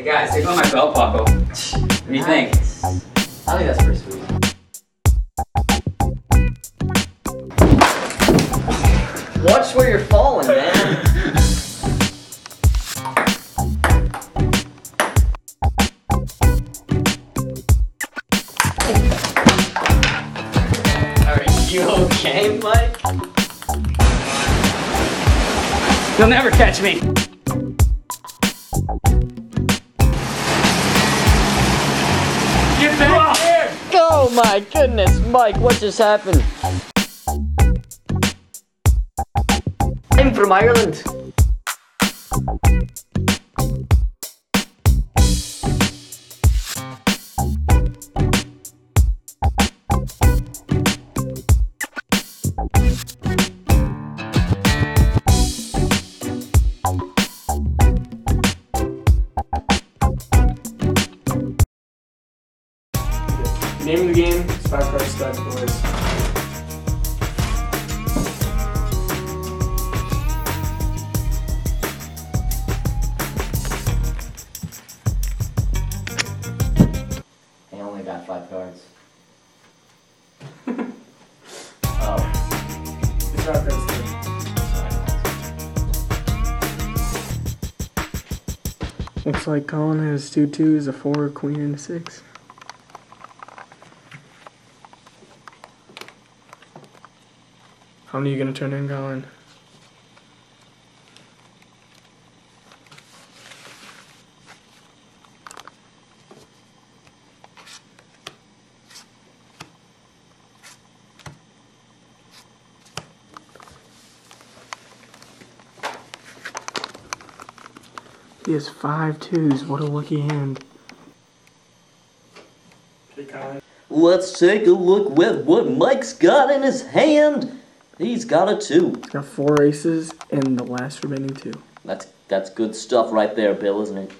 Hey guys, take on my belt buckle. What do you think? I think that's pretty sweet. Watch where you're falling, man. Are you okay, Mike? You'll never catch me. Oh my goodness, Mike, what just happened? I'm from Ireland. Name of the game, it's five card stud, boys. I only got five cards. oh. It's five card. Looks like Colin has two twos, a four, a queen, and a six. How many are you gonna turn in, Colin? He has five twos. What a lucky hand. Let's take a look at what Mike's got in his hand. He's got a two. He's got four aces and the last remaining two. That's that's good stuff right there, Bill, isn't it?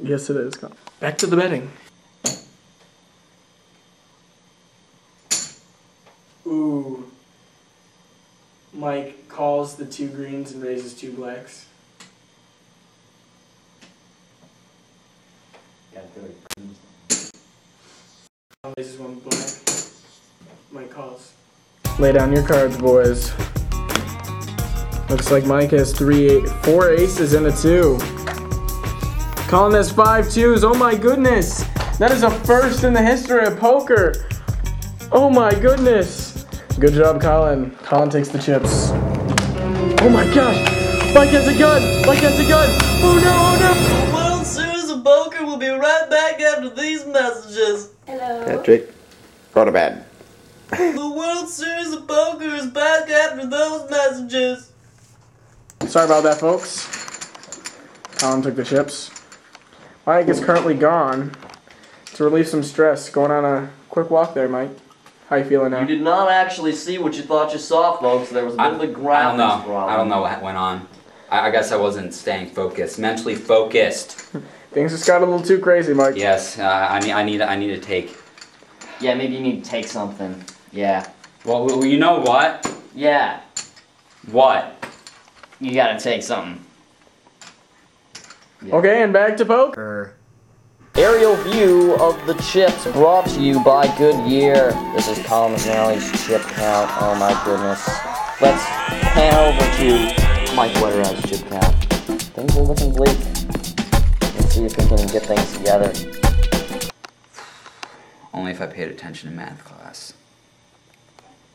Yes, it is. Back to the betting. Ooh. Mike calls the two greens and raises two blacks. Colin Raises one black. Mike calls. Lay down your cards, boys. Looks like Mike has three, four aces and a two. Colin has five twos. Oh my goodness. That is a first in the history of poker. Oh my goodness. Good job, Colin. Colin takes the chips. Oh my gosh. Mike has a gun. Mike has a gun. Oh no, oh no. World Series of Poker will be right back after these messages. Hello. Patrick, go to bed. The World Series of Poker is back after those messages. Sorry about that, folks. Colin took the chips. Mike is currently gone. To relieve some stress, going on a quick walk there, Mike. How you feeling now? You did not actually see what you thought you saw, folks. There was a bit I, of a I don't know. problem. I don't know what went on. I, I guess I wasn't staying focused, mentally focused. Things just got a little too crazy, Mike. Yes, uh, I need. I need. I need to take. Yeah, maybe you need to take something. Yeah. Well, well, you know what? Yeah. What? You gotta take something. Okay, and back to poker. Aerial view of the chips brought to you by Goodyear. This is Colin McNally's chip count. Oh my goodness. Let's pan over to Mike Wetterhead's chip count. Things are looking bleak. Let's see if we can get things together. Only if I paid attention in math class.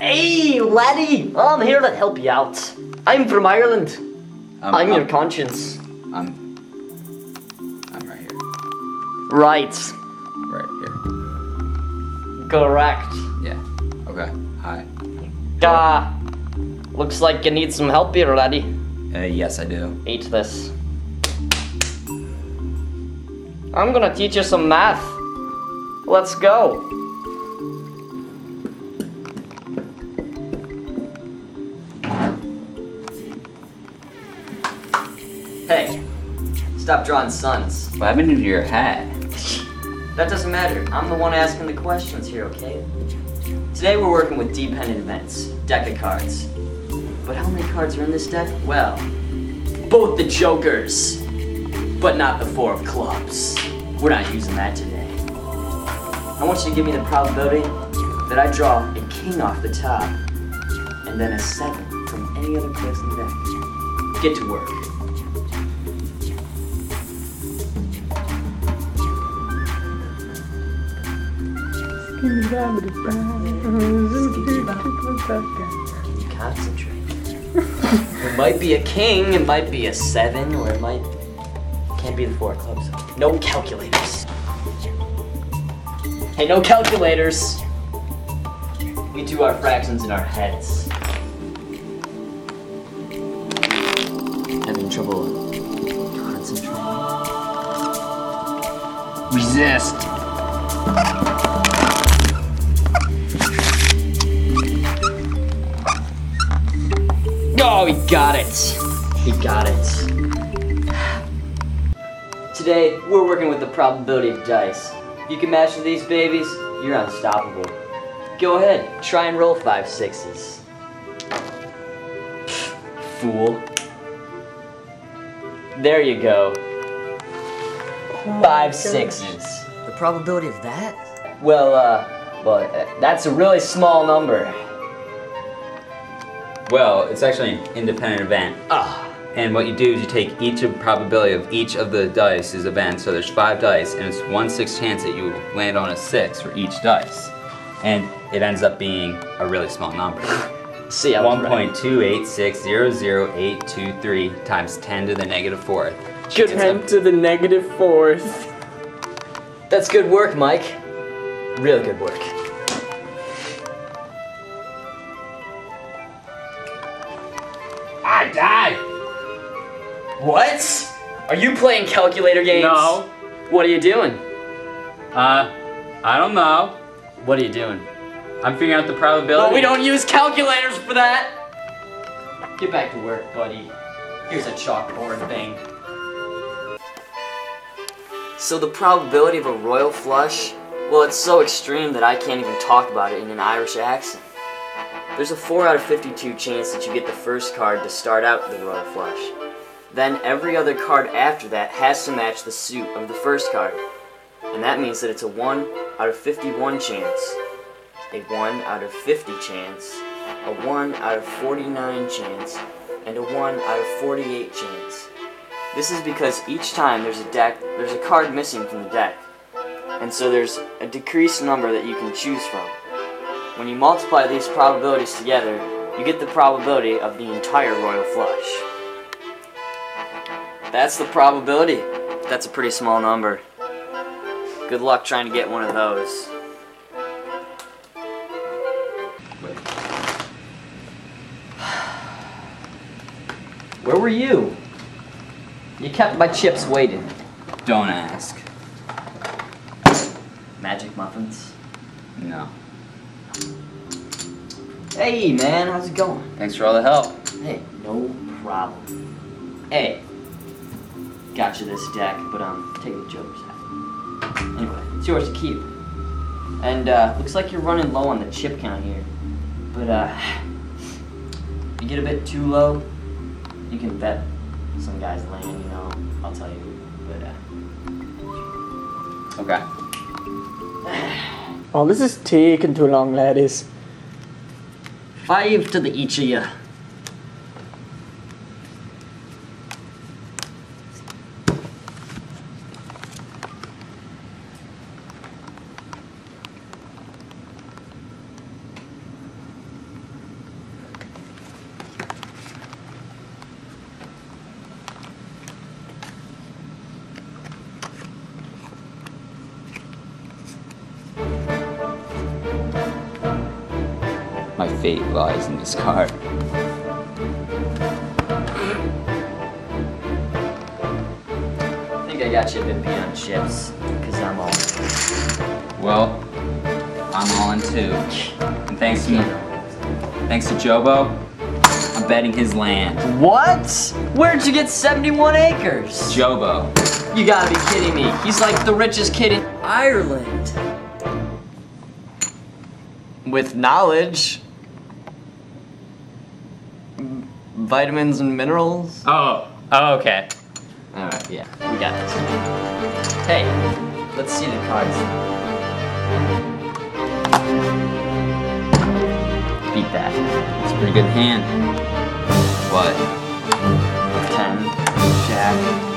Hey, laddie! I'm here to help you out. I'm from Ireland. Um, I'm your conscience. I'm. I'm right here. Right. Right here. Correct. Yeah. Okay. Hi. Uh, looks like you need some help here, laddie. Uh, yes, I do. Eat this. I'm gonna teach you some math. Let's go. Stop drawing suns. What happened to your hat? That doesn't matter. I'm the one asking the questions here, okay? Today we're working with dependent events, deck of cards. But how many cards are in this deck? Well, both the jokers. but not the four of clubs. We're not using that today. I want you to give me the probability that I draw a king off the top and then a seven from any other place in the deck. Get to work. Concentrate. it might be a king, it might be a seven, or it might can't be the four of clubs. No calculators. Hey, no calculators. We do our fractions in our heads. Having trouble concentrating. Resist. Oh, he got it. He got it. Today, we're working with the probability of dice. If you can match these babies, you're unstoppable. Go ahead, try and roll five sixes. Fool. There you go. Five sixes. The probability of that? Well, uh, well, uh, that's a really small number. Well, it's actually an independent event. Ah. And what you do is you take each of probability of each of the dice is event. So there's five dice, and it's one six chance that you land on a six for each dice, and it ends up being a really small number. See, I was One right. point two eight six zero zero eight two three times ten to the negative fourth. Good Ten to the negative fourth. That's good work, Mike. Really good work. What? Are you playing calculator games? No. What are you doing? Uh, I don't know. What are you doing? I'm figuring out the probability. Well, we don't use calculators for that. Get back to work, buddy. Here's a chalkboard thing. So the probability of a royal flush, well, it's so extreme that I can't even talk about it in an Irish accent. There's a 4 out of 52 chance that you get the first card to start out the royal flush. Then every other card after that has to match the suit of the first card. And that means that it's a 1 out of 51 chance, a 1 out of 50 chance, a 1 out of 49 chance, and a 1 out of 48 chance. This is because each time there's a deck, there's a card missing from the deck. And so there's a decreased number that you can choose from. When you multiply these probabilities together, you get the probability of the entire royal flush. That's the probability. That's a pretty small number. Good luck trying to get one of those. Where were you? You kept my chips waiting. Don't ask. Magic muffins. No. Hey man, how's it going? Thanks for all the help. Hey, no problem. Hey, got you this deck, but um, take the Joker's hat. Anyway, it's yours to keep. And uh, looks like you're running low on the chip count here. But uh, you get a bit too low, you can bet some guy's land. You know, I'll tell you. But uh, Okay. Oh, this is taking too long, ladies. five to the each of you. Fate lies in this card. I think I got you a bit beat on chips, cause I'm all. Well, I'm all in too. And thanks to thanks to Jobo, I'm betting his land. What? Where'd you get 71 acres? Jobo. You gotta be kidding me. He's like the richest kid in Ireland. With knowledge. Vitamins and minerals. Oh, oh, okay. Alright, yeah, we got this. Hey, let's see the cards. Beat that. It's a pretty good hand. What? 10, Jack.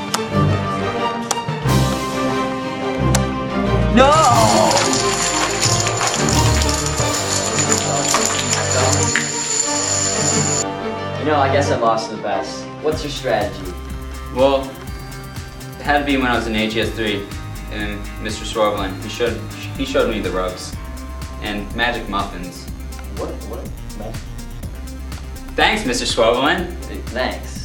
Know, I guess I lost the best. What's your strategy? Well, it had to be when I was in HES3 and Mr. Swarvelin. He showed he showed me the ropes and magic muffins. What? What? Thanks, Mr. Swarvelin. Thanks.